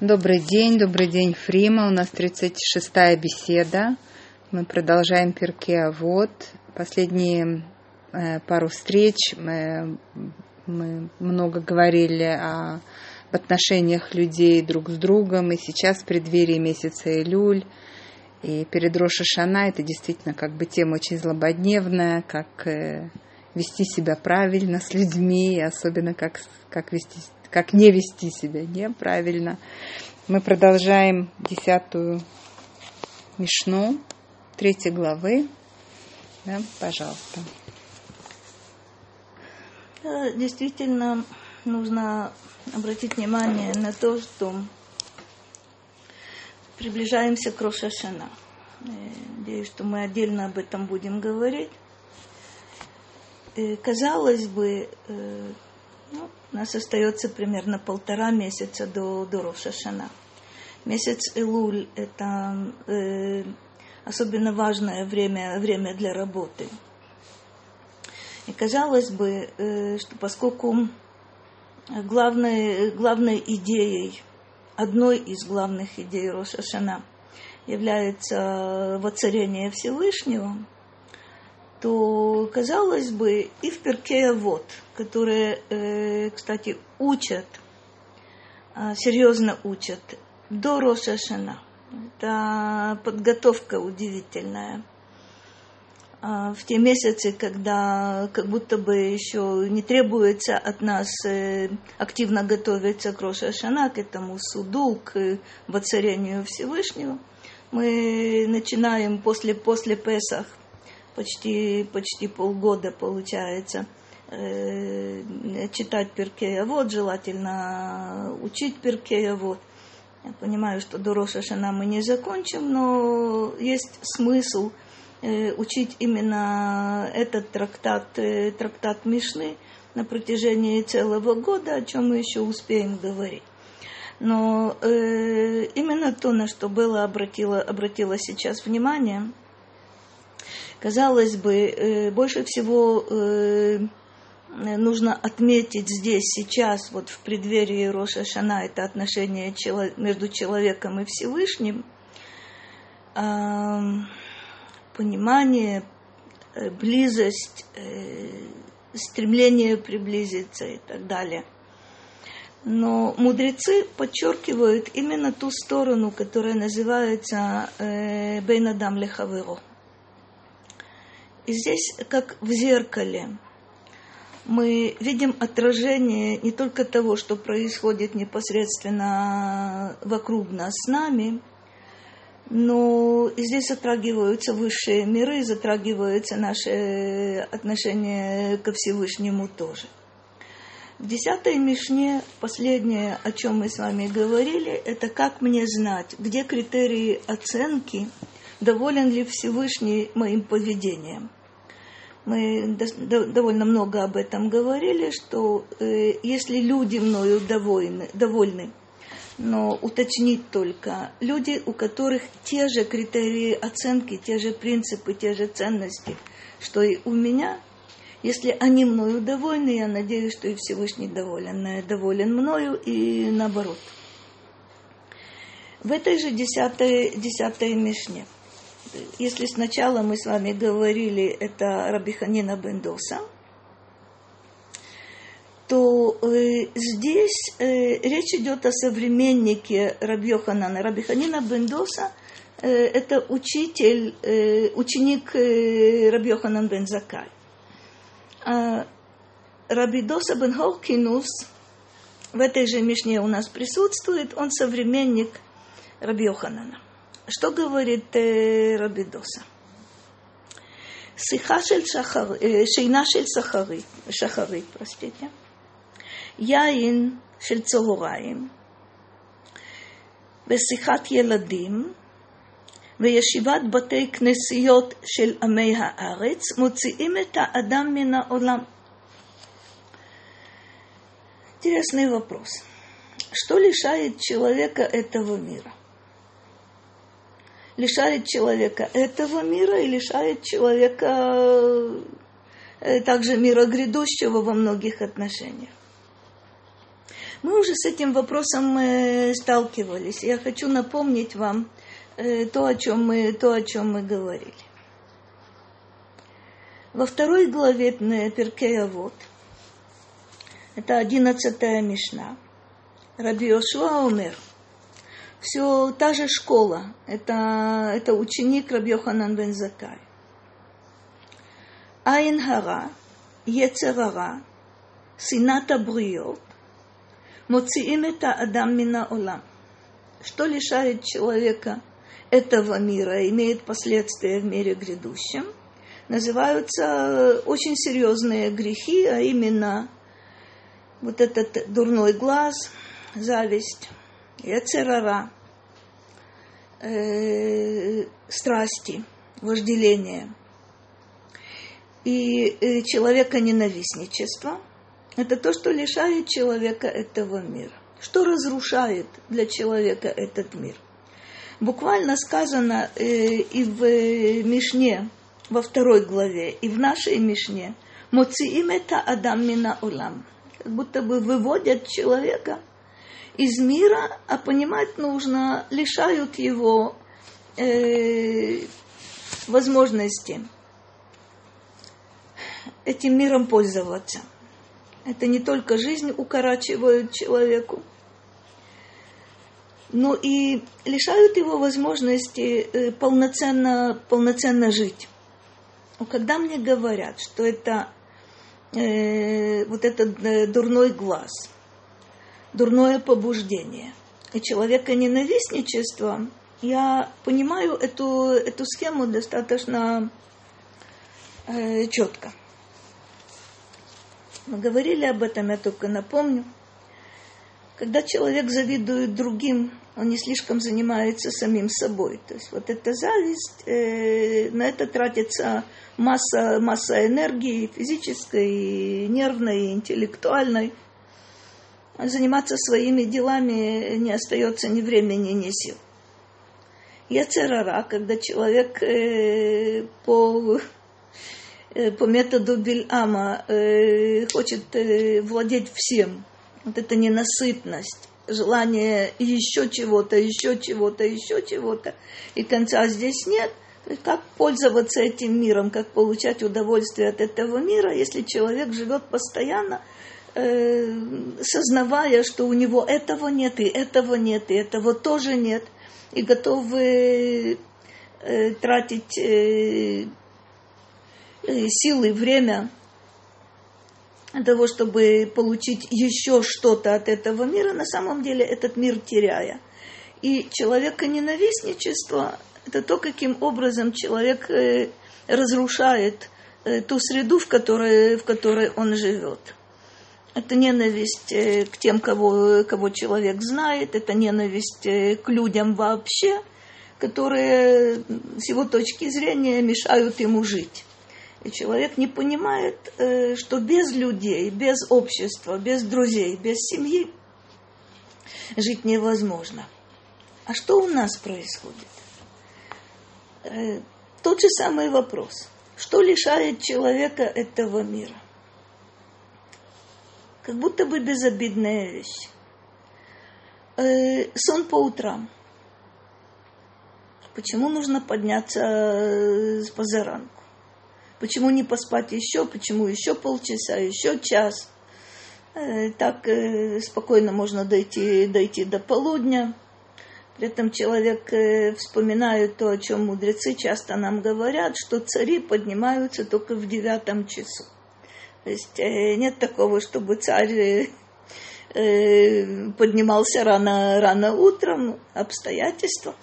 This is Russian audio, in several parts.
Добрый день, добрый день, Фрима. У нас 36-я беседа. Мы продолжаем Перке вот Последние э, пару встреч мы, мы много говорили о, об отношениях людей друг с другом. И сейчас в преддверии месяца Илюль и перед Роша Шана это действительно как бы тема очень злободневная, как э, вести себя правильно с людьми, особенно как, как вести как не вести себя неправильно. Мы продолжаем десятую Мишну, третьей главы. Да, пожалуйста. Действительно, нужно обратить внимание на то, что приближаемся к Рошашана. Надеюсь, что мы отдельно об этом будем говорить. Казалось бы, э, ну, у нас остается примерно полтора месяца до, до Рошашана. Месяц Илуль – это э, особенно важное время, время для работы. И казалось бы, э, что поскольку главной, главной идеей, одной из главных идей Рошашана является воцарение Всевышнего – то, казалось бы, и в Перке вот, которые, э, кстати, учат, э, серьезно учат, до Роша. Это подготовка удивительная. А в те месяцы, когда как будто бы еще не требуется от нас э, активно готовиться к Роша к этому суду, к воцарению Всевышнего, мы начинаем после, после Песах почти, почти полгода получается э, читать Перкея вот, желательно учить Перкея вот. Я понимаю, что до Рошашана мы не закончим, но есть смысл э, учить именно этот трактат, э, трактат Мишны на протяжении целого года, о чем мы еще успеем говорить. Но именно то, на что было обратила, обратила сейчас внимание – Казалось бы, э, больше всего э, нужно отметить здесь, сейчас, вот в преддверии Роша Шана, это отношение между человеком и Всевышним, понимание, э, близость, стремление приблизиться и так далее. Но мудрецы подчеркивают именно ту сторону, которая называется Бейнадам Лехаверо. И здесь, как в зеркале, мы видим отражение не только того, что происходит непосредственно вокруг нас с нами, но и здесь затрагиваются высшие миры, затрагиваются наши отношения ко Всевышнему тоже. В десятой Мишне, последнее, о чем мы с вами говорили, это как мне знать, где критерии оценки, доволен ли Всевышний моим поведением мы довольно много об этом говорили, что э, если люди мною довольны, довольны, но уточнить только, люди, у которых те же критерии оценки, те же принципы, те же ценности, что и у меня, если они мною довольны, я надеюсь, что и Всевышний доволен, э, доволен мною и наоборот. В этой же десятой, десятой Мишне – если сначала мы с вами говорили, это Рабиханина Бендоса, то э, здесь э, речь идет о современнике Рабьоханана. Рабиханина Бендоса э, это учитель, э, ученик э, Рабьоханан бен Закай. А Рабидоса бен Холкинус в этой же Мишне у нас присутствует, он современник Рабьоханана. Что говорит э, Рабидоса? שיחה של שחר, שינה של שחרית, שחרית, простите, יין של צהריים, ושיחת ילדים, וישיבת בתי כנסיות של עמי הארץ, מוציאים את האדם מן העולם. Интересный вопрос. Что лишает человека этого мира? Лишает человека этого мира и лишает человека э, также мира грядущего во многих отношениях. Мы уже с этим вопросом э, сталкивались. Я хочу напомнить вам э, то, о чем мы, то, о чем мы говорили. Во второй главе Перкея вот, это одиннадцатая Мишна, Раби Йошуа умер. Все та же школа, это, это ученик Раби Йоханан бен Закай. Айн Хара, Ецерара, Сината Бриот, Моциим это Адам Мина Олам. Что лишает человека этого мира, имеет последствия в мире грядущем, называются очень серьезные грехи, а именно вот этот дурной глаз, зависть, яцерара, э, страсти, вожделение и э, человека ненавистничество – это то, что лишает человека этого мира. Что разрушает для человека этот мир? Буквально сказано э, и в Мишне, во второй главе, и в нашей Мишне, «Моциим это Адам мина улам». Как будто бы выводят человека из мира, а понимать нужно, лишают его э, возможности этим миром пользоваться – это не только жизнь укорачивают человеку, но и лишают его возможности э, полноценно, полноценно жить. Но когда мне говорят, что это э, вот этот э, дурной глаз, дурное побуждение и человека ненавистничество, я понимаю эту, эту схему достаточно э, четко. Мы говорили об этом, я только напомню. Когда человек завидует другим, он не слишком занимается самим собой. То есть вот эта зависть, э, на это тратится масса, масса энергии физической, нервной, интеллектуальной. Заниматься своими делами не остается ни времени, ни сил. Яцерара, когда человек э, по Э, по методу Бельама э, хочет владеть всем. Вот эта ненасытность, желание еще чего-то, еще чего-то, еще чего-то, и конца здесь нет. Как пользоваться этим миром, как получать удовольствие от этого мира, если человек живет постоянно, сознавая, что у него этого нет, и этого нет, и этого тоже нет, и готовы тратить Э, силы, время для того, чтобы получить еще что-то от этого мира, на самом деле этот мир теряя. И человека ненавистничество – это то, каким образом человек э, разрушает э, ту среду, в которой, в которой он живет. Это ненависть к тем, кого, кого человек знает, это ненависть к людям вообще, которые с его точки зрения мешают ему жить. И человек не понимает, э, что без людей, без общества, без друзей, без семьи жить невозможно. А что у нас происходит? Э, тот же самый вопрос. Что лишает человека этого мира? Как будто бы безобидная вещь. Э, сон по утрам. Почему нужно подняться с позаранку? Почему не поспать еще? Почему еще полчаса, еще час? Э, так э, спокойно можно дойти, дойти до полудня. При этом человек э, вспоминает то, о чем мудрецы часто нам говорят, что цари поднимаются только в девятом часу. То есть нет такого, чтобы царь поднимался рано, рано утром, обстоятельства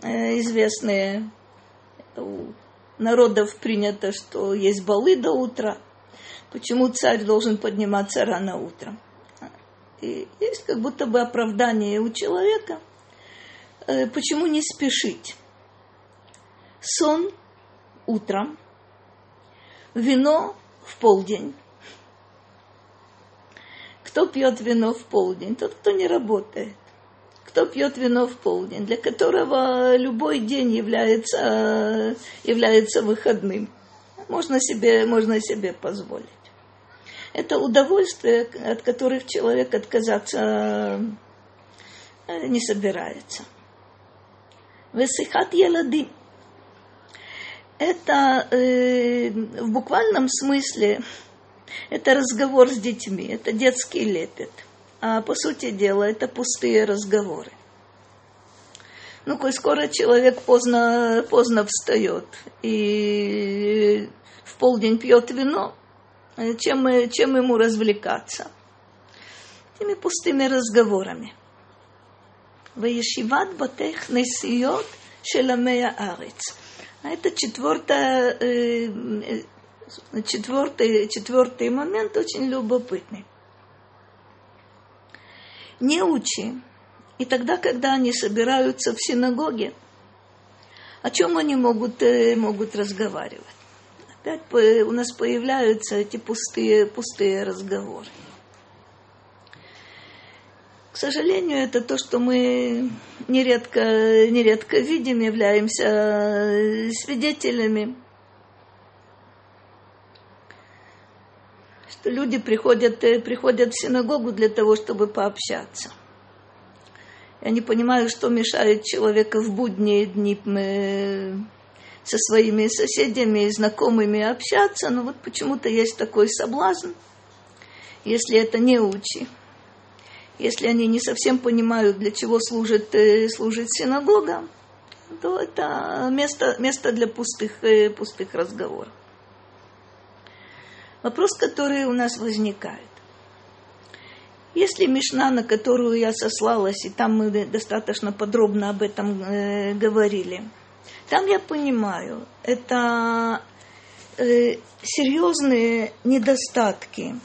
известные народов принято, что есть балы до утра. Почему царь должен подниматься рано утром? И есть как будто бы оправдание у человека. Э, почему не спешить? Сон утром, вино в полдень. Кто пьет вино в полдень? Тот, кто не работает кто пьет вино в полдень, для которого любой день является, является выходным. Можно себе, можно себе позволить. Это удовольствие, от которых человек отказаться э, не собирается. Весихат еладим. Это э, в буквальном смысле это разговор с детьми, это детский лепет. А по сути дела это пустые разговоры. Ну, коль скоро человек поздно, поздно встает и в полдень пьет вино, чем, чем ему развлекаться? Теми пустыми разговорами. Ваешиват батех несиот шеламея арец. А это четвертое, э, четвертый, четвертый момент очень любопытный. Не учи и тогда, когда они собираются в синагоге, о чем они могут, э, могут разговаривать? Опять у нас появляются эти пустые, пустые разговоры. Сожалению, это то, что мы нередко, нередко видим, являемся э, свидетелями. Что люди приходят, э, приходят в синагогу для того, чтобы пообщаться. Я не понимаю, что мешает человеку в будние дни со своими соседями и знакомыми общаться, но вот почему-то есть такой соблазн, если это не учи. Если они не совсем понимают, для чего служит, э, служит синагога, то это место, место для пустых, э, пустых разговоров. Вопрос, который у нас возникает. Если Мишна, на которую я сослалась, и там мы достаточно подробно об этом э, говорили, там я понимаю, это э, серьезные недостатки,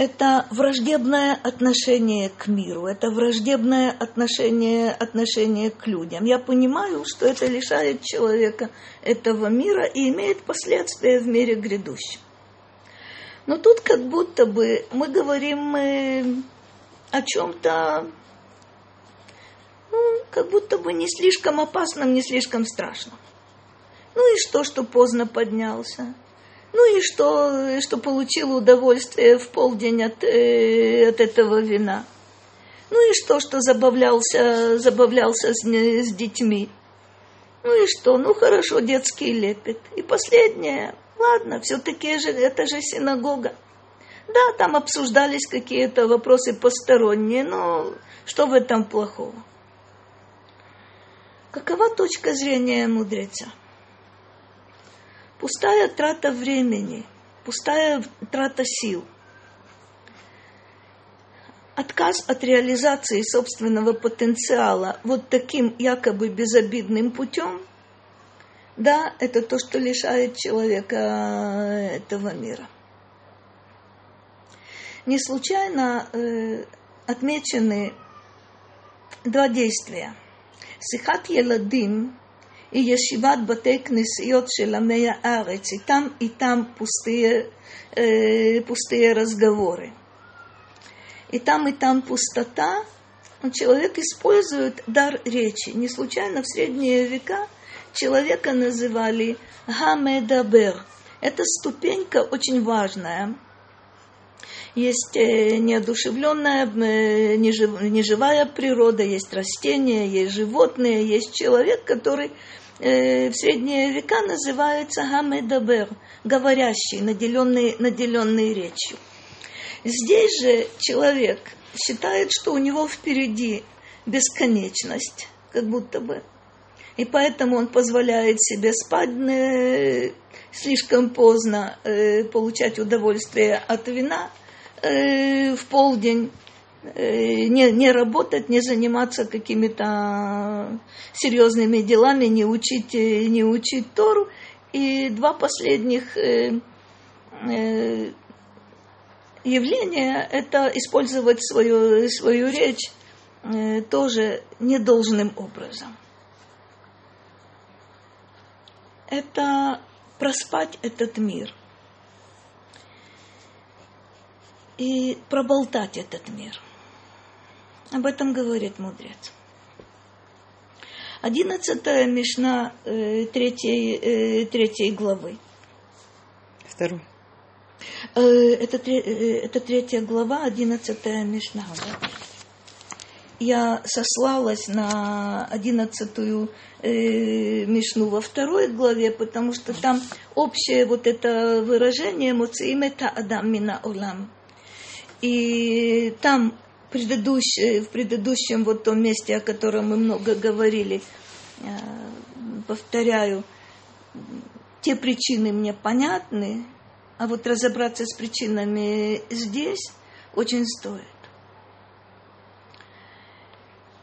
это враждебное отношение к миру, это враждебное отношение, отношение к людям. Я понимаю, что это лишает человека этого мира и имеет последствия в мире грядущем. Но тут как будто бы мы говорим э, о чем-то, ну, как будто бы не слишком опасном, не слишком страшном. Ну и что, что поздно поднялся? Ну и что, что получил удовольствие в полдень от, э, от этого вина? Ну и что, что забавлялся, забавлялся с, с детьми? Ну и что? Ну хорошо, детский лепет. И последнее, Ладно, все-таки же это же синагога. Да, там обсуждались какие-то вопросы посторонние, но что в этом плохого? Какова точка зрения мудреца? Пустая трата времени, пустая трата сил. Отказ от реализации собственного потенциала вот таким якобы безобидным путем да, это то, что лишает человека этого мира. Не случайно э, отмечены два действия. Сихат еладим и ешиват батей кнесиот шеламея арец. И там, и там пустые, пустые разговоры. И там, и там пустота. Человек использует дар речи. Не случайно в средние века – человека называли המדבר. Это ступенька очень важная. Есть э, неодушевленная, э, неживая природа, есть растения, есть животные, есть человек, который э, в средние века называется המדבר, говорящий, наделенный, наделенный речью. Здесь же человек считает, что у него впереди бесконечность, как будто бы и поэтому он позволяет себе спать слишком поздно, получать удовольствие от вина э, в полдень, не, не работать, не заниматься какими-то серьезными делами, не учить, не учить Тору. И два последних явления – это использовать свою, свою речь тоже недолжным образом. это проспать этот мир и проболтать этот мир. Об этом говорит мудрец. Одиннадцатая Мишна э, третьей, э, третьей главы. Второй. Э, это, это третья глава, одиннадцатая Мишна. Я сослалась на одиннадцатую э, Мишну во второй главе, потому что там общее вот это выражение «Моциим это Адам мина олам». И там предыдущее, в предыдущем вот том месте, о котором мы много говорили, э, повторяю, те причины мне понятны, а вот разобраться с причинами здесь очень стоит.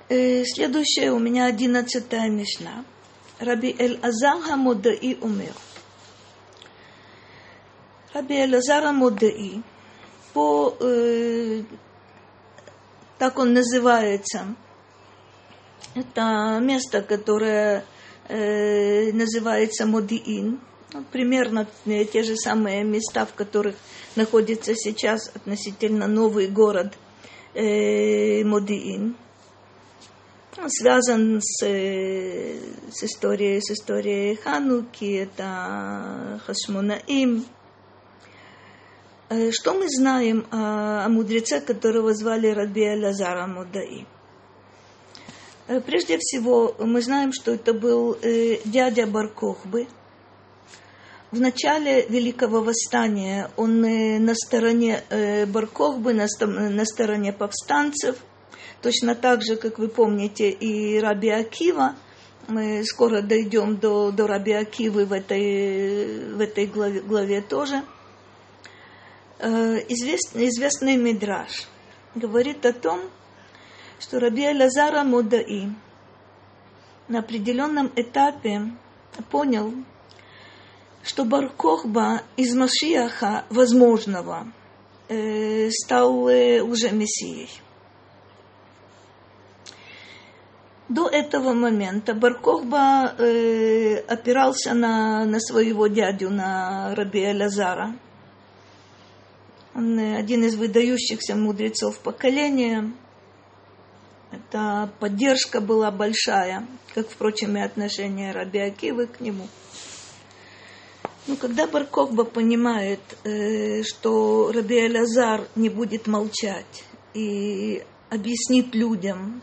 Э, следующая у меня одиннадцатая мишна. Раби Эль-Азар Хамодаи умер. Раби Эль-Азар Хамодаи по, э, так он называется, это место, которое э, называется Модиин, ну, примерно те же самые места, в которых находится сейчас относительно новый город э, Модиин. Связан с, э, с, историей, с историей Хануки, это Хашмунаим. Э, что мы знаем о, о мудреце, которого звали Раби Лазара Мудаи? Э, прежде всего, мы знаем, что это был э, дядя Баркохбы. В начале Великого Восстания он э, на стороне э, Баркохбы, на стороне повстанцев. Точно так же, как вы помните, и Раби Акива. Мы скоро дойдем до, до Раби Акивы в этой, в этой главе, главе тоже. Э, известный, известный Мидраш говорит о том, что Раби Лазара Модаи на определенном этапе понял, что Баркохба из Машиаха возможного э, стал э, уже Мессией. До этого момента Баркохба опирался на, на своего дядю, на Раби Лазара. Он э, один из выдающихся мудрецов поколения – эта поддержка была большая, как, впрочем, и отношение Раби Акивы к нему. Но когда Барковба понимает, э, что Раби Элязар не будет молчать и объяснит людям,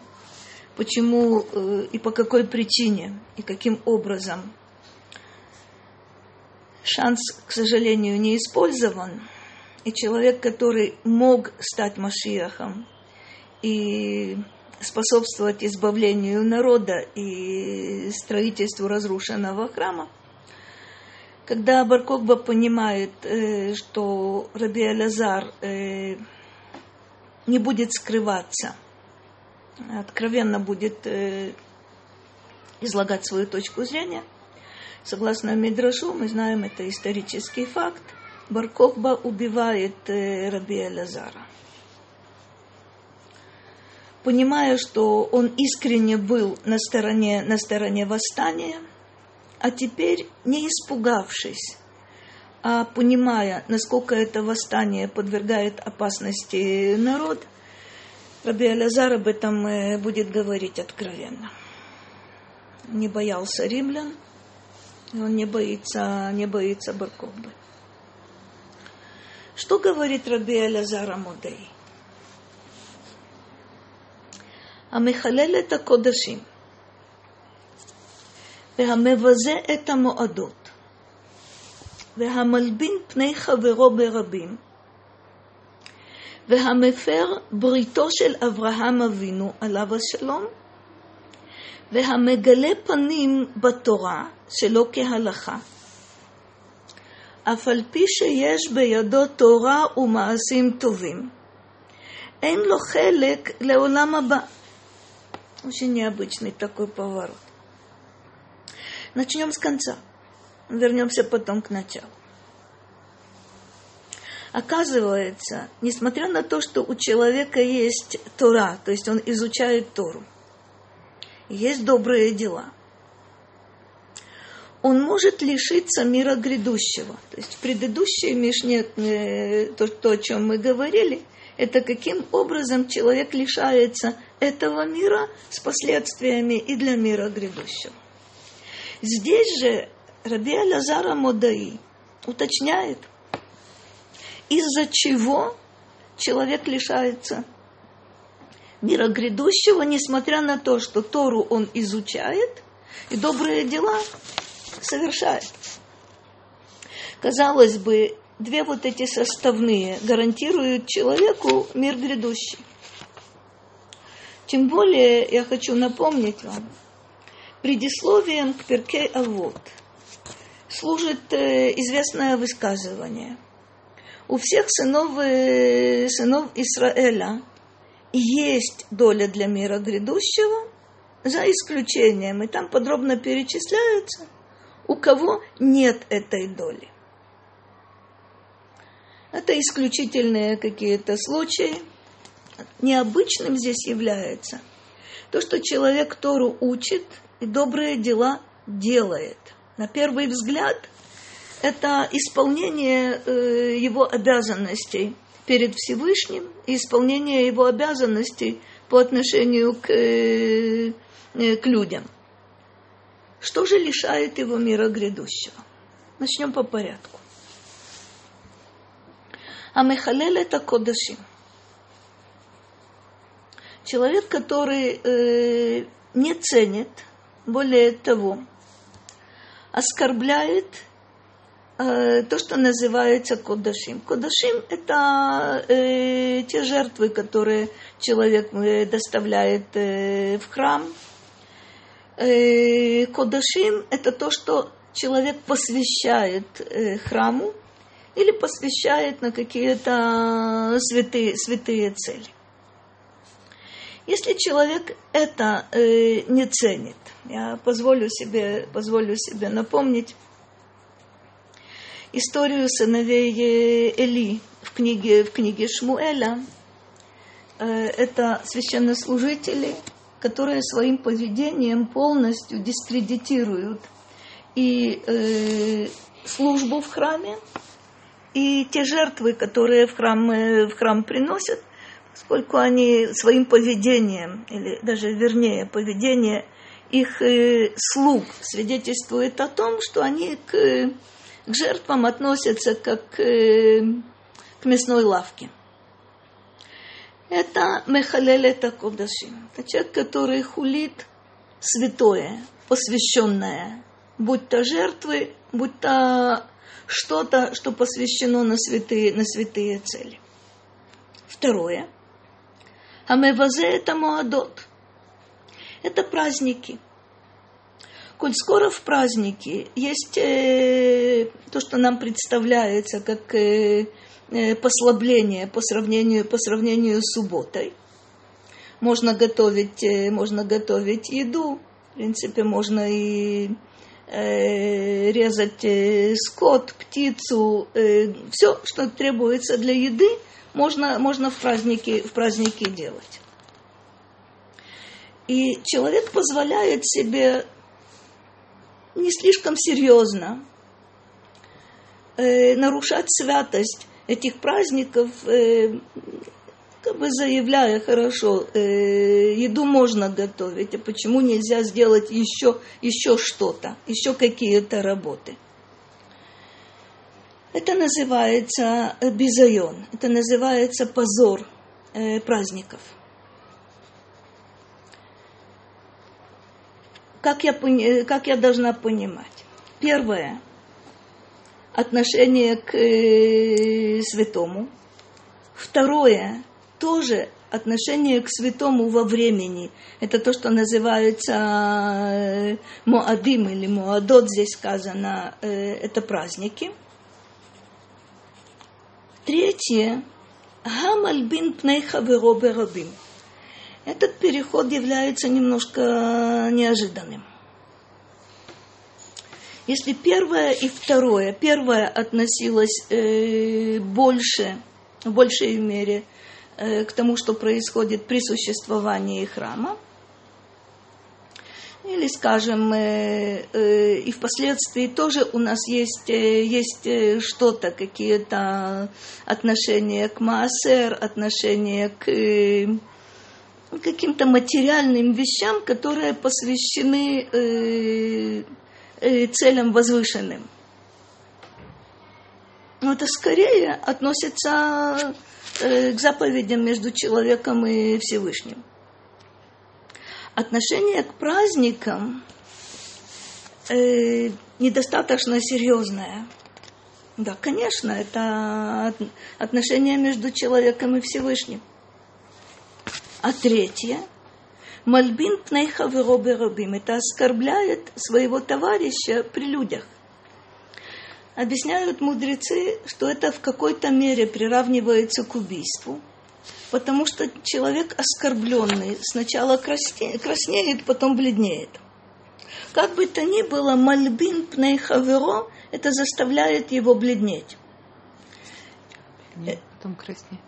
почему э, и по какой причине и каким образом, шанс, к сожалению, не использован. И человек, который мог стать Машиахом и способствовать избавлению народа и строительству разрушенного храма. Когда Баркокба понимает, э, что Раби Алязар э, не будет скрываться, откровенно будет э, излагать свою точку зрения, согласно Мидрашу, мы знаем, это исторический факт, Баркокба убивает Раби Алязара понимая, что он искренне был на стороне, на стороне восстания, а теперь, не испугавшись, а понимая, насколько это восстание подвергает опасности народ, Раби Алязар об этом э, будет говорить откровенно. Не боялся римлян, он не боится, не боится Баркобы. Что говорит Раби Алязар Амудей? המחלל את הקודשים והמבזה את המועדות והמלבין פני חברו ברבים והמפר בריתו של אברהם אבינו עליו השלום והמגלה פנים בתורה שלא כהלכה אף על פי שיש בידו תורה ומעשים טובים, אין לו חלק לעולם הבא. Очень необычный такой поворот. Начнем с конца. Вернемся потом к началу. Оказывается, несмотря на то, что у человека есть Тора, то есть он изучает Тору, есть добрые дела, он может лишиться мира грядущего. То есть в предыдущей Мишне, э, то, то, о чем мы говорили – это каким образом человек лишается этого мира с последствиями и для мира грядущего. Здесь же Раби Лазара Модаи уточняет, из-за чего человек лишается мира грядущего, несмотря на то, что Тору он изучает и добрые дела совершает. Казалось бы, две вот эти составные гарантируют человеку мир грядущий. Тем более я хочу напомнить вам, предисловием к Перкей Авод служит э, известное высказывание. У всех сынов, э, сынов Израиля есть доля для мира грядущего, за исключением, и там подробно перечисляется, у кого нет этой доли. Это исключительные какие-то случаи. Необычным здесь является то, что человек Тору учит и добрые дела делает. На первый взгляд, это исполнение э, его обязанностей перед Всевышним и исполнение его обязанностей по отношению к, э, к людям. Что же лишает его мира грядущего? Начнем по порядку. А Мехалель это Кодашим. Человек, который э, не ценит, более того, оскорбляет э, то, что называется Кодашим. Кодашим – это э, те жертвы, которые человек э, доставляет э, в храм. Э, Кодашим – это то, что человек посвящает э, храму, или посвящает на какие-то святые, святые цели. Если человек это э, не ценит, я позволю себе, позволю себе напомнить историю сыновей Эли в книге, в книге Шмуэля. Это священнослужители, которые своим поведением полностью дискредитируют и э, службу в храме, и те жертвы, которые в храм, э, в храм приносят, поскольку они своим поведением, или даже вернее поведение их э, слуг свидетельствует о том, что они к, к жертвам относятся как к, к мясной лавке. Это Мехалель это Кодашим. Это человек, который хулит святое, посвященное, будь то жертвы, будь то что-то, что посвящено на святые, на святые цели. Второе. Амевазе это Моадот. Это праздники. Коль скоро в праздники есть э, то, что нам представляется как э, послабление по сравнению, по сравнению с субботой. Можно готовить, э, можно готовить еду. В принципе, можно и Э, резать э, скот, птицу, э, все, что требуется для еды, можно, можно в, праздники, в праздники делать. И человек позволяет себе не слишком серьезно нарушать святость этих праздников, как бы заявляя, хорошо, э, еду можно готовить, а почему нельзя сделать еще, еще что-то, еще какие-то работы. Это называется э, бизайон, это называется позор э, праздников. Как я, как я должна понимать? Первое, отношение к э, святому. Второе, тоже отношение к святому во времени. Это то, что называется э, Моадим или Моадот, здесь сказано, э, это праздники. Третье. Гамальбин пнейха вероберабим. Этот переход является немножко неожиданным. Если первое и второе, первое относилось э, больше, в большей мере Э, к тому, что происходит при существовании храма. Или, скажем, э, э, и впоследствии тоже у нас есть, есть что-то, какие-то отношения к Маасер, отношения к каким-то материальным вещам, которые посвящены целям возвышенным. Но это скорее относится э, к заповедям между человеком и Всевышним. Отношение к праздникам э, недостаточно серьезное. Да, конечно, это отношение между человеком и Всевышним. А третье – Мальбин пнейхаверо беробим. Это оскорбляет своего товарища при людях. Объясняют мудрецы, что это в какой-то мере приравнивается к убийству, потому что человек оскорбленный сначала краснеет, потом бледнеет. Как бы то ни было, мальбин пнейхаверо, это заставляет его бледнеть. Нет, потом краснеет.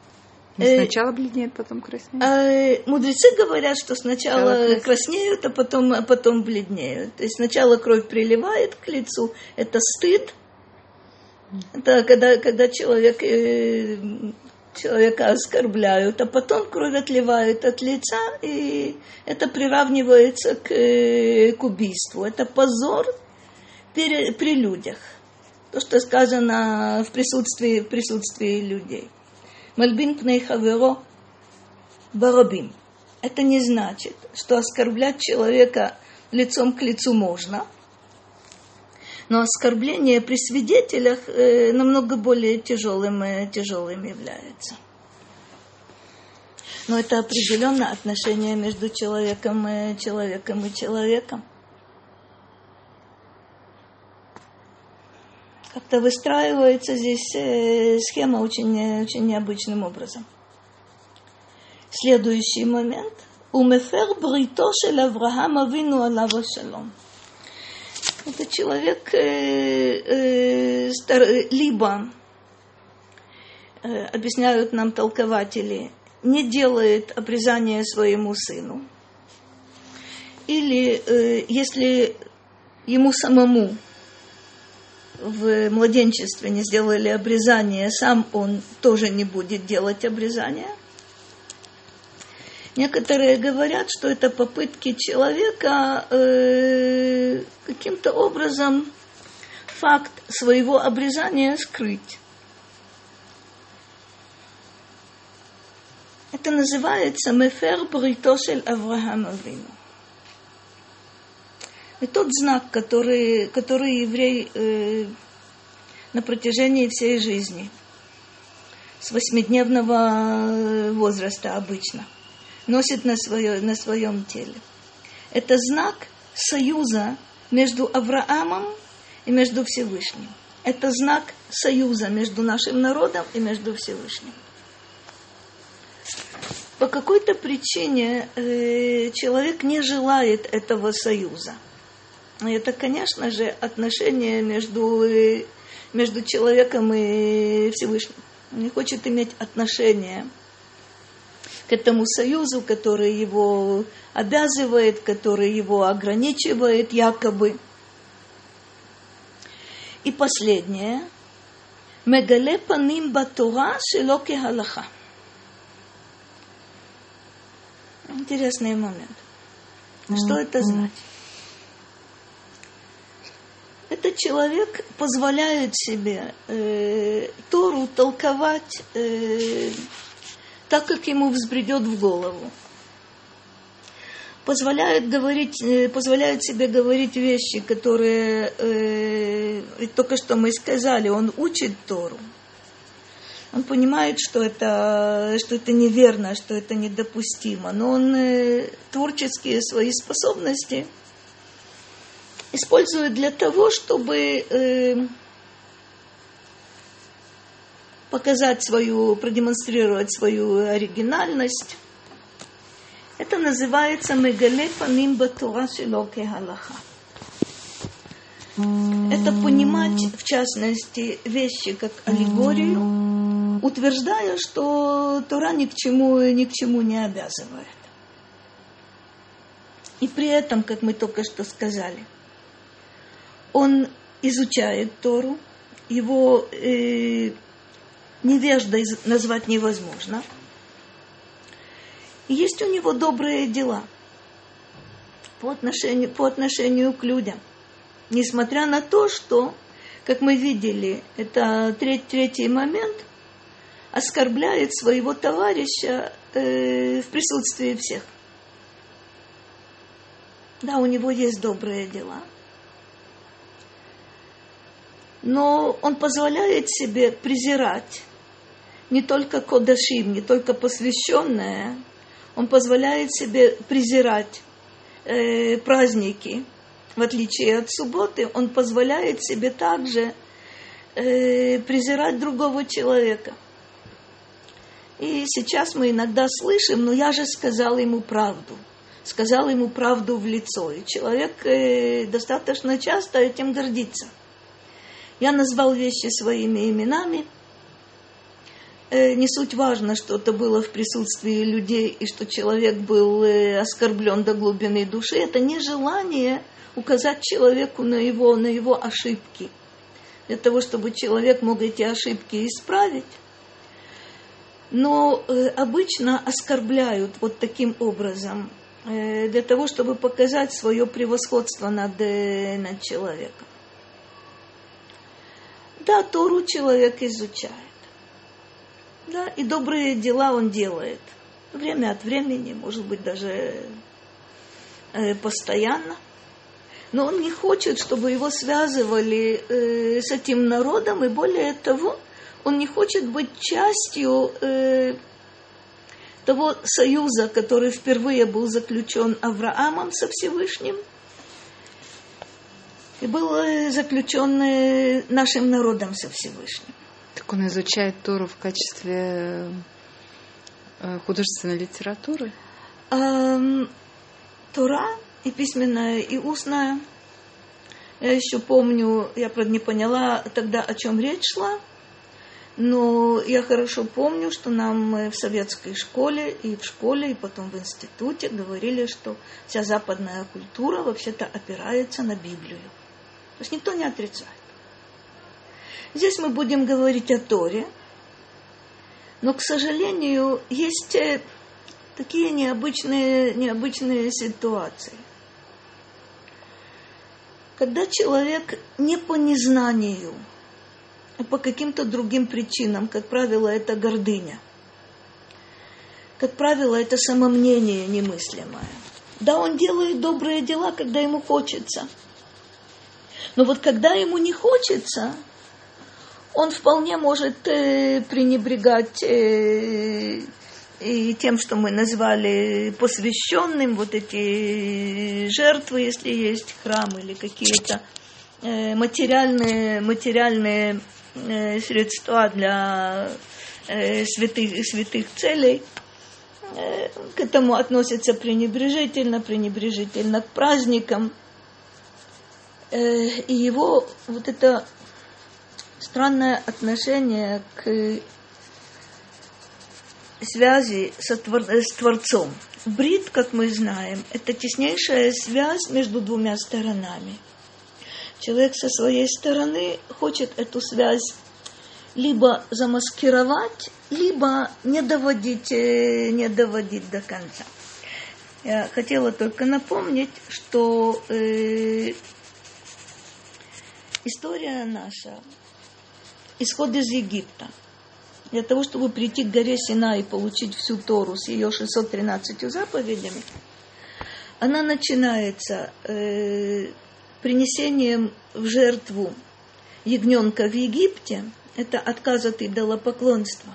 Не сначала бледнеет, потом краснеет? А, мудрецы говорят, что сначала, сначала краснеют, а потом, а потом бледнеют. То есть сначала кровь приливает к лицу, это стыд. Это когда, когда человек, э, человека оскорбляют, а потом кровь отливает от лица, и это приравнивается к, э, к убийству. Это позор при людях. То, что сказано в присутствии, в присутствии людей. Мальбин пней хаверо барабим. Это не значит, что оскорблять человека лицом к лицу можно, но оскорбление при свидетелях э, намного более тяжелым, э, тяжелым является. Но это определенно отношение между человеком, и человеком и человеком. Как-то выстраивается здесь э, схема очень, очень необычным образом. Следующий момент. Умефер брито шел Авраам Авину алава шалом. Это человек э, э, стар, либо, э, объясняют нам толкователи, не делает обрезание своему сыну, или э, если ему самому в младенчестве не сделали обрезание, сам он тоже не будет делать обрезание. Некоторые говорят, что это попытки человека э, каким-то образом факт своего обрезания скрыть. Это называется мефер бритошель Авраама Вину. И тот знак, который, который еврей э, на протяжении всей жизни, с восьмидневного э, возраста обычно, носит на, свое, на своем теле. Это знак союза между Авраамом и между Всевышним. Это знак союза между нашим народом и между Всевышним. По какой-то причине э, человек не желает этого союза – это, конечно же, отношение между, между человеком и Всевышним. Он не хочет иметь отношение к этому союзу, который его обязывает, который его ограничивает якобы. И последнее. Мегале паним батура шелоки галаха. Интересный момент. Что это значит? Этот человек позволяет себе э, Тору толковать э, так, как ему взбредет в голову. Позволяет, говорить, э, позволяет себе говорить вещи, которые э, только что мы сказали, он учит Тору. Он понимает, что это, что это неверно, что это недопустимо, но он э, творческие свои способности – используют для того, чтобы э, показать свою, продемонстрировать свою оригинальность. Это называется Мегале Паним Батура Шилоке Галаха. Это понимать, в частности, вещи как аллегорию, утверждая, что Тора ни к чему, ни к чему не обязывает. И при этом, как мы только что сказали – он изучает Тору, его э, невеждой назвать невозможно. Есть у него добрые дела по отношению, по отношению к людям. Несмотря на то, что как мы видели, это треть, третий момент, оскорбляет своего товарища э, в присутствии всех. Да, у него есть добрые дела. Но он позволяет себе презирать не только кодашим, не только посвященное, он позволяет себе презирать э, праздники, в отличие от субботы, он позволяет себе также э, презирать другого человека. И сейчас мы иногда слышим, но я же сказал ему правду. Сказал ему правду в лицо. И человек э, достаточно часто этим гордится. Я назвал вещи своими именами. Э, не суть важно, что это было в присутствии людей и что человек был э, оскорблен до глубины души. Это не желание указать человеку на его, на его ошибки, для того, чтобы человек мог эти ошибки исправить. Но э, обычно оскорбляют вот таким образом, для того, чтобы показать свое превосходство над, над человеком. Да, Тору человек изучает. Да, и добрые дела он делает. Время от времени, может быть, даже э, постоянно но он не хочет, чтобы его связывали э, с этим народом, и более того, он не хочет быть частью э, того союза, который впервые был заключен Авраамом со Всевышним, и был э, заключен э, нашим народом со Всевышним. Так он изучает Тору в качестве э, художественной литературы? Эм, Тора и письменная, и устная. Я еще помню, я, правда, не поняла тогда, о чем речь шла, но я хорошо помню, что нам в советской школе и в школе, и потом в институте говорили, что вся западная культура вообще-то опирается на Библию. То есть никто не отрицает. Здесь мы будем говорить о Торе, но, к сожалению, есть э, такие необычные, необычные ситуации когда человек не по незнанию, а по каким-то другим причинам, как правило, это гордыня. Как правило, это самомнение немыслимое. Да, он делает добрые дела, когда ему хочется. Но вот когда ему не хочется, он вполне может э, пренебрегать э, и тем, что мы назвали посвященным, вот эти жертвы, если есть храм или какие-то э, материальные, материальные э, средства для э, святых, святых целей, к этому относятся пренебрежительно, пренебрежительно к праздникам. И его вот это странное отношение к связи со твор, э, с Творцом. Брит, как мы знаем, это теснейшая связь между двумя сторонами. Человек со своей стороны хочет эту связь либо замаскировать, либо не доводить, э, не доводить до конца. Я хотела только напомнить, что э, история наша, исход из Египта – для того, чтобы прийти к горе Сина и получить всю Тору с ее 613 заповедями, она начинается э, принесением в жертву ягненка в Египте. Это отказ от идолопоклонства.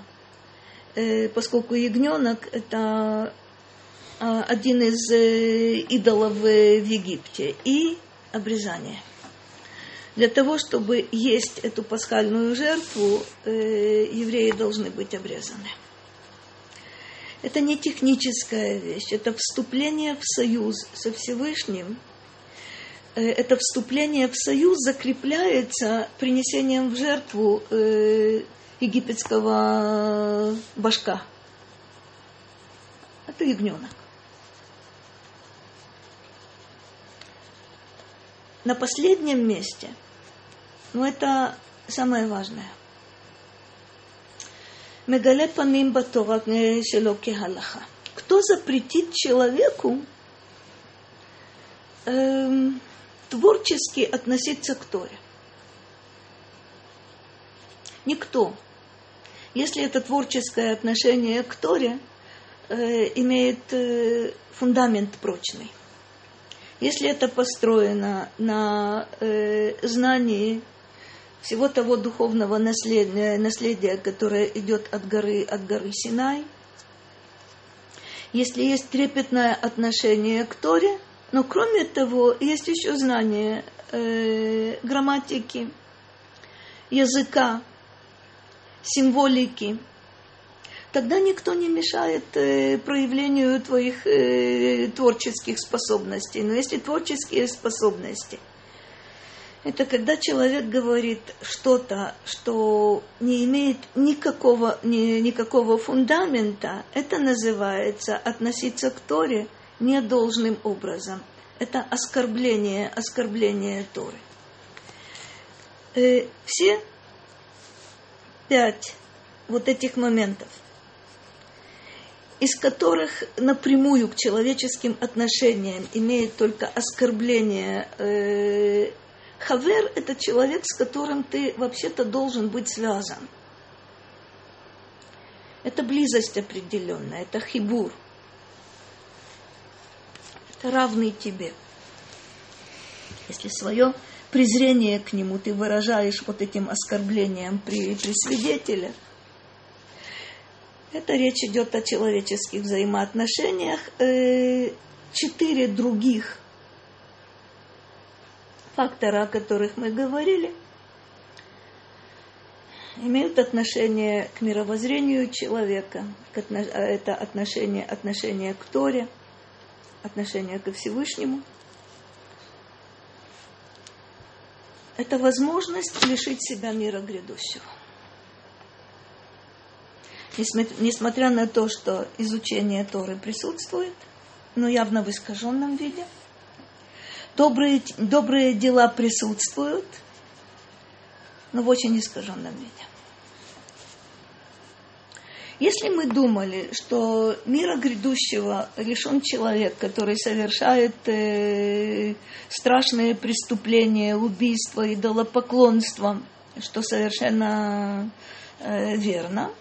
Э, поскольку ягненок – это э, один из э, идолов в Египте. И обрезание – для того, чтобы есть эту пасхальную жертву, э, евреи должны быть обрезаны. Это не техническая вещь, это вступление в союз со Всевышним. Э, это вступление в союз закрепляется принесением в жертву э, египетского башка. Это ягненок. на последнем месте, ну это самое важное. Мегале паним батора шелоке галаха. Кто запретит человеку эм, творчески относиться к Торе? Никто. Если это творческое отношение к Торе, э, имеет э, фундамент прочный. Если это построено на э, знании всего того духовного наследия, наследия, которое идет от горы, от горы Синай, если есть трепетное отношение к Торе, но кроме того, есть еще знание э, грамматики, языка, символики, тогда никто не мешает э, проявлению твоих э, творческих способностей. Но если творческие способности, это когда человек говорит что-то, что не имеет никакого, ни, никакого фундамента, это называется относиться к Торе недолжным образом. Это оскорбление, оскорбление Торы. Э, все пять вот этих моментов, из которых напрямую к человеческим отношениям имеет только оскорбление э, Хавер – это человек, с которым ты вообще-то должен быть связан. Это близость определенная, это хибур. Это равный тебе. Если свое презрение к нему ты выражаешь вот этим оскорблением при, при свидетелях. Это речь идет о человеческих взаимоотношениях. Э, четыре других фактора, о которых мы говорили, имеют отношение к мировоззрению человека. Это отношение, отношение к Торе, отношение ко Всевышнему – это возможность лишить себя мира грядущего. Несмотря на то, что изучение Торы присутствует, но явно в искаженном виде, добрые, добрые дела присутствуют, но в очень искаженном виде. Если мы думали, что мира грядущего лишен человек, который совершает э, страшные преступления, убийства, идолопоклонство, что совершенно э, верно,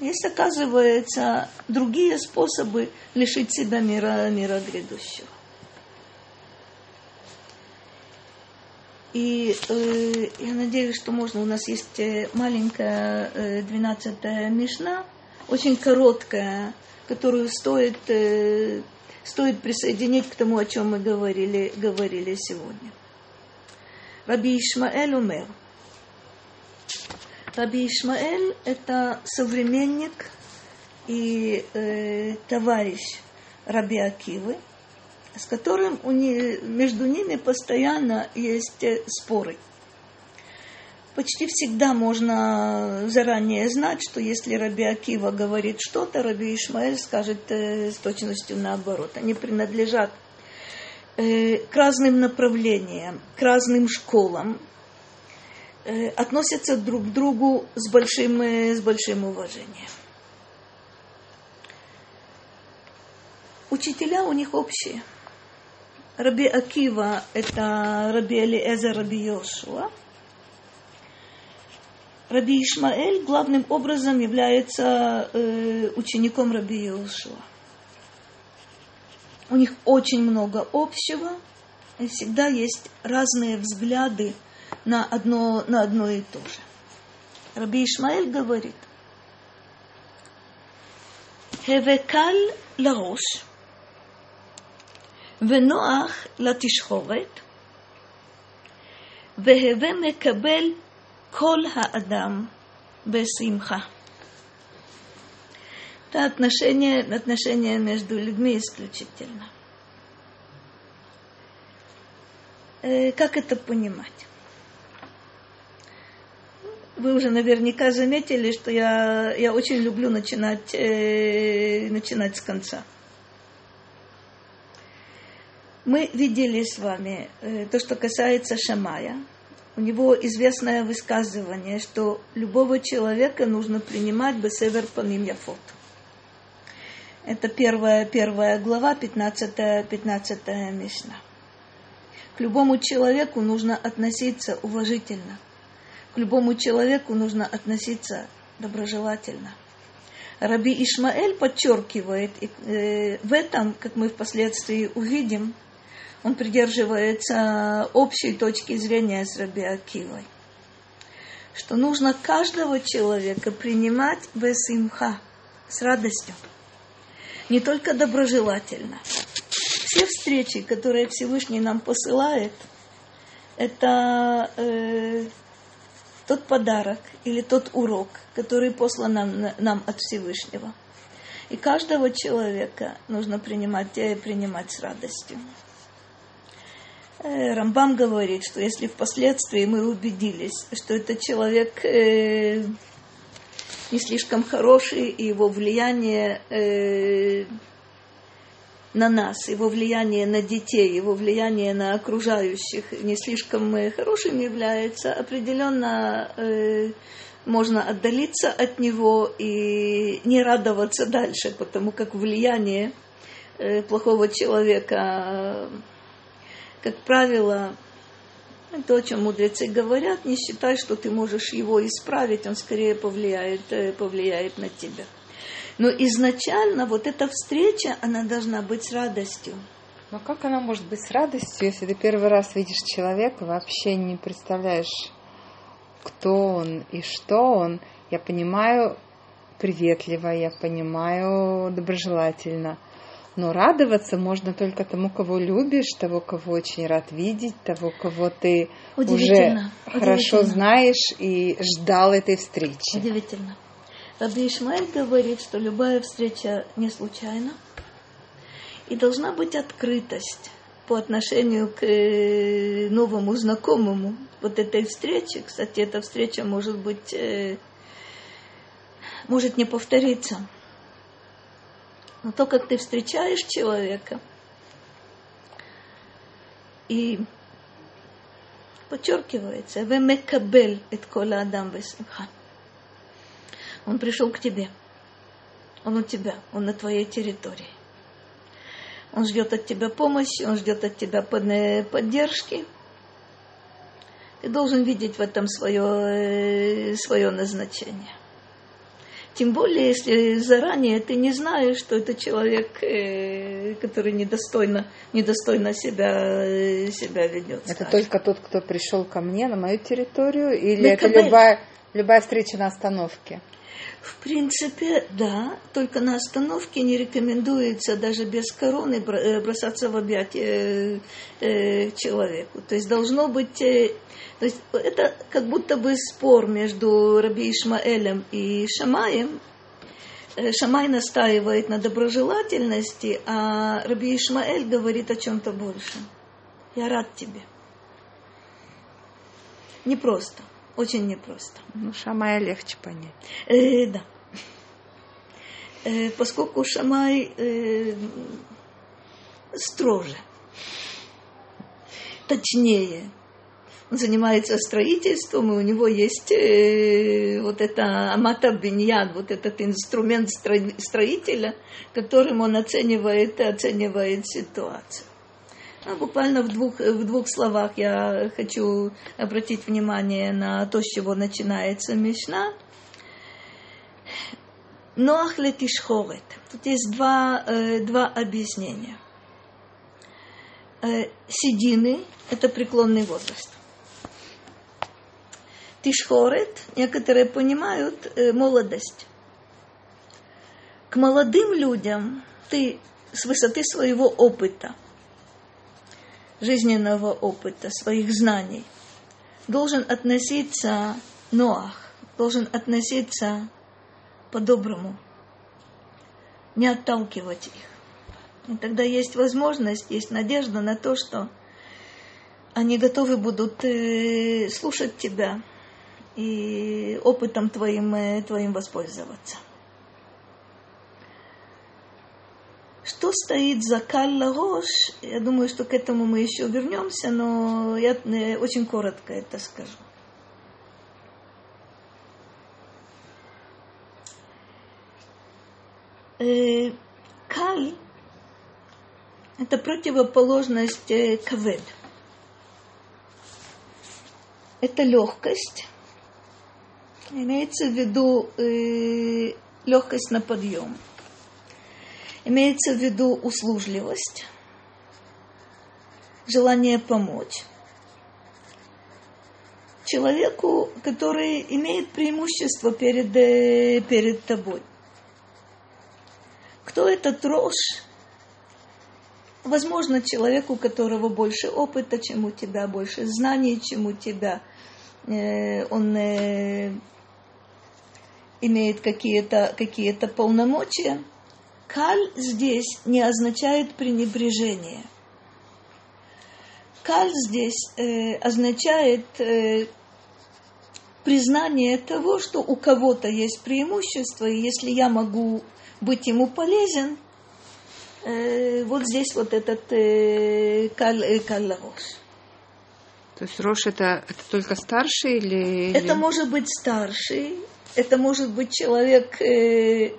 есть, оказывается, другие способы лишить себя мира, мира грядущего. И э, я надеюсь, что можно. У нас есть э, маленькая э, мишна, очень короткая, которую стоит, э, стоит присоединить к тому, о чем мы говорили, говорили сегодня. Раби Ишмаэль умер. Раби Ишмаэль – это современник и э, товарищ Раби Акивы, с которым у них, между ними постоянно есть э, споры – почти всегда можно заранее знать, что если Раби Акива говорит что-то, Раби Ишмаэль скажет э, с точностью наоборот. Они принадлежат э, к разным направлениям, к разным школам, относятся друг к другу с большим, с большим уважением. Учителя у них общие. Раби Акива, это Раби Элиэзер, Раби Йошуа. Раби Ишмаэль главным образом является э, учеником Раби Йошуа. У них очень много общего, и всегда есть разные взгляды на одно, на одно и то же. Раби Ишмаэль говорит, «Хевекаль ларош» ונוח לתשחורת והווה מקבל Кол Адам Бесимха. Это отношение, отношение между людьми исключительно. Э, как это понимать? Вы уже наверняка заметили, что я, я очень люблю начинать, э, начинать с конца. Мы видели с вами э, то, что касается Шамая – у него известное высказывание, что любого человека нужно принимать бы север помим яфот. Это первая, первая глава, 15, 15 мишна. К любому человеку нужно относиться уважительно. к любому человеку нужно относиться доброжелательно. Раби Ишмаэль подчеркивает, э, в этом, как мы впоследствии увидим, он придерживается общей точки зрения с Раби Акивой, что нужно каждого человека принимать бесимха, с радостью, не только доброжелательно. Все встречи, которые Всевышний нам посылает, это э, тот подарок или тот урок, который послан нам, нам от Всевышнего. И каждого человека нужно принимать, э, принимать с радостью. Э, Рамбам говорит, что если впоследствии мы убедились, что этот человек э, не слишком хороший, и его влияние э, на нас, его влияние на детей, его влияние на окружающих не слишком хорошим является, определенно можно отдалиться от него и не радоваться дальше, потому как влияние плохого человека, как правило, то, о чем мудрецы говорят, не считай, что ты можешь его исправить, он скорее повлияет, повлияет на тебя. Но изначально вот эта встреча, она должна быть с радостью. Но как она может быть с радостью, если ты первый раз видишь человека, вообще не представляешь, кто он и что он? Я понимаю приветливо, я понимаю доброжелательно. Но радоваться можно только тому, кого любишь, того, кого очень рад видеть, того, кого ты уже хорошо знаешь и ждал этой встречи. Удивительно. Раби Ишмаэль говорит, что любая встреча не случайна, и должна быть открытость по отношению к э, новому знакомому вот этой встрече. Кстати, эта встреча может быть, э, может не повториться. Но то, как ты встречаешь человека, и подчеркивается, «Вемекабель эт кола адам бесимха». Он пришел к тебе. Он у тебя, он на твоей территории. Он ждет от тебя помощи, он ждет от тебя поддержки. Ты должен видеть в этом свое, свое назначение. Тем более, если заранее ты не знаешь, что это человек, э, который недостойно, недостойно себя, себя ведет. Это скажем. только тот, кто пришел ко мне на мою территорию, или это любая, любая встреча на остановке? В принципе, да, только на остановке не рекомендуется даже без короны э, бросаться в объятия э, э, человеку. То есть должно быть, то есть это как будто бы спор между Раби Ишмаэлем и Шамаем. Шамай настаивает на доброжелательности, а Раби Ишмаэль говорит о чем-то большем. Я рад тебе. Непросто. Очень непросто. Ну, Шамая легче понять. Э, да. Э, поскольку Шамай э, строже, точнее, он занимается строительством, и у него есть э, вот это амата биньян, вот этот инструмент строителя, которым он оценивает, оценивает ситуацию. Ну, буквально в двух, в двух словах я хочу обратить внимание на то, с чего начинается Мишна. Ноах летишхорет. Тут есть два, э, два объяснения. Э, седины – это преклонный возраст. Тишхорет, некоторые понимают, э, молодость. К молодым людям ты с высоты своего опыта – жизненного опыта, своих знаний, должен относиться Ноах, должен относиться по-доброму, не отталкивать их. И тогда есть возможность, есть надежда на то, что они готовы будут э, слушать тебя и опытом твоим, э, твоим воспользоваться. Что стоит за Калла Рош? Я думаю, что к этому мы еще вернемся, но я э, очень коротко это скажу. Э, Каль – это противоположность э, кавед. Это легкость, Имеется в виду э, легкость на подъем. Имеется в виду услужливость, желание помочь человеку, который имеет преимущество перед, э, перед тобой. Кто этот Рош? Возможно, человек, у которого больше опыта, чем у тебя, больше знаний, чем у тебя. Э, он э, имеет какие-то какие полномочия. Каль здесь не означает пренебрежение. Каль здесь э, означает э, признание того, что у кого-то есть преимущество, и если я могу быть ему полезен, э, вот здесь вот этот э, каль, э, каль То есть Рош это, это только старший или... Это может быть старший, это может быть человек, э,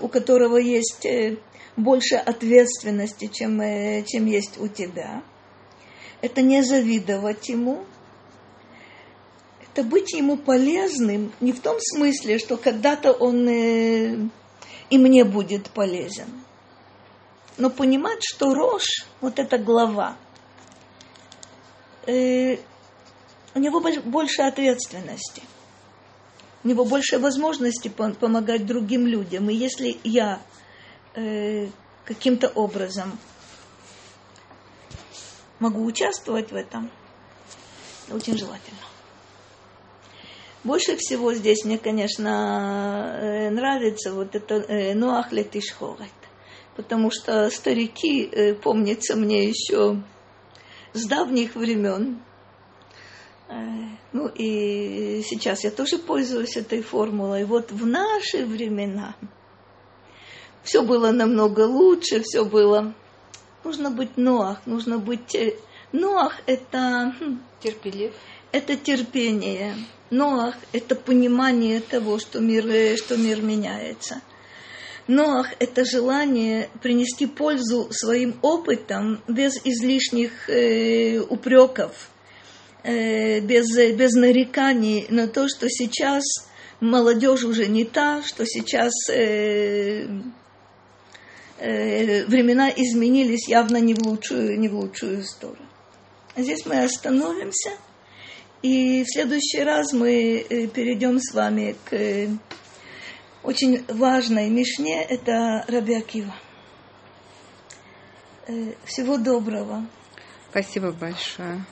у которого есть э, больше ответственности, чем, э, чем есть у тебя. Это не завидовать ему, это быть ему полезным не в том смысле, что когда-то он э, и мне будет полезен, но понимать, что рожь, вот эта глава, э, у него больше ответственности, у него больше возможности помогать другим людям. И если я э, каким-то образом могу участвовать в этом, очень желательно. Больше всего здесь мне, конечно, э, нравится вот это э, Ноах Летишхорет, потому что старики, э, помнится мне еще с давних времен, ну и сейчас я тоже пользуюсь этой формулой. Вот в наши времена все было намного лучше, все было... Нужно быть Ноах, нужно быть... Ноах – это... Хм, Терпелив. Это терпение. Ноах – это понимание того, что мир, э, что мир меняется. Ноах – это желание принести пользу своим опытом без излишних э, упреков, э, без, без нареканий на то, что сейчас молодежь уже не та, что сейчас э, э, времена изменились явно не в лучшую, не в лучшую сторону. Здесь мы остановимся – и в следующий раз мы э, перейдем с вами к э, очень важной Мишне, это Раби Акива. Э, всего доброго. Спасибо большое.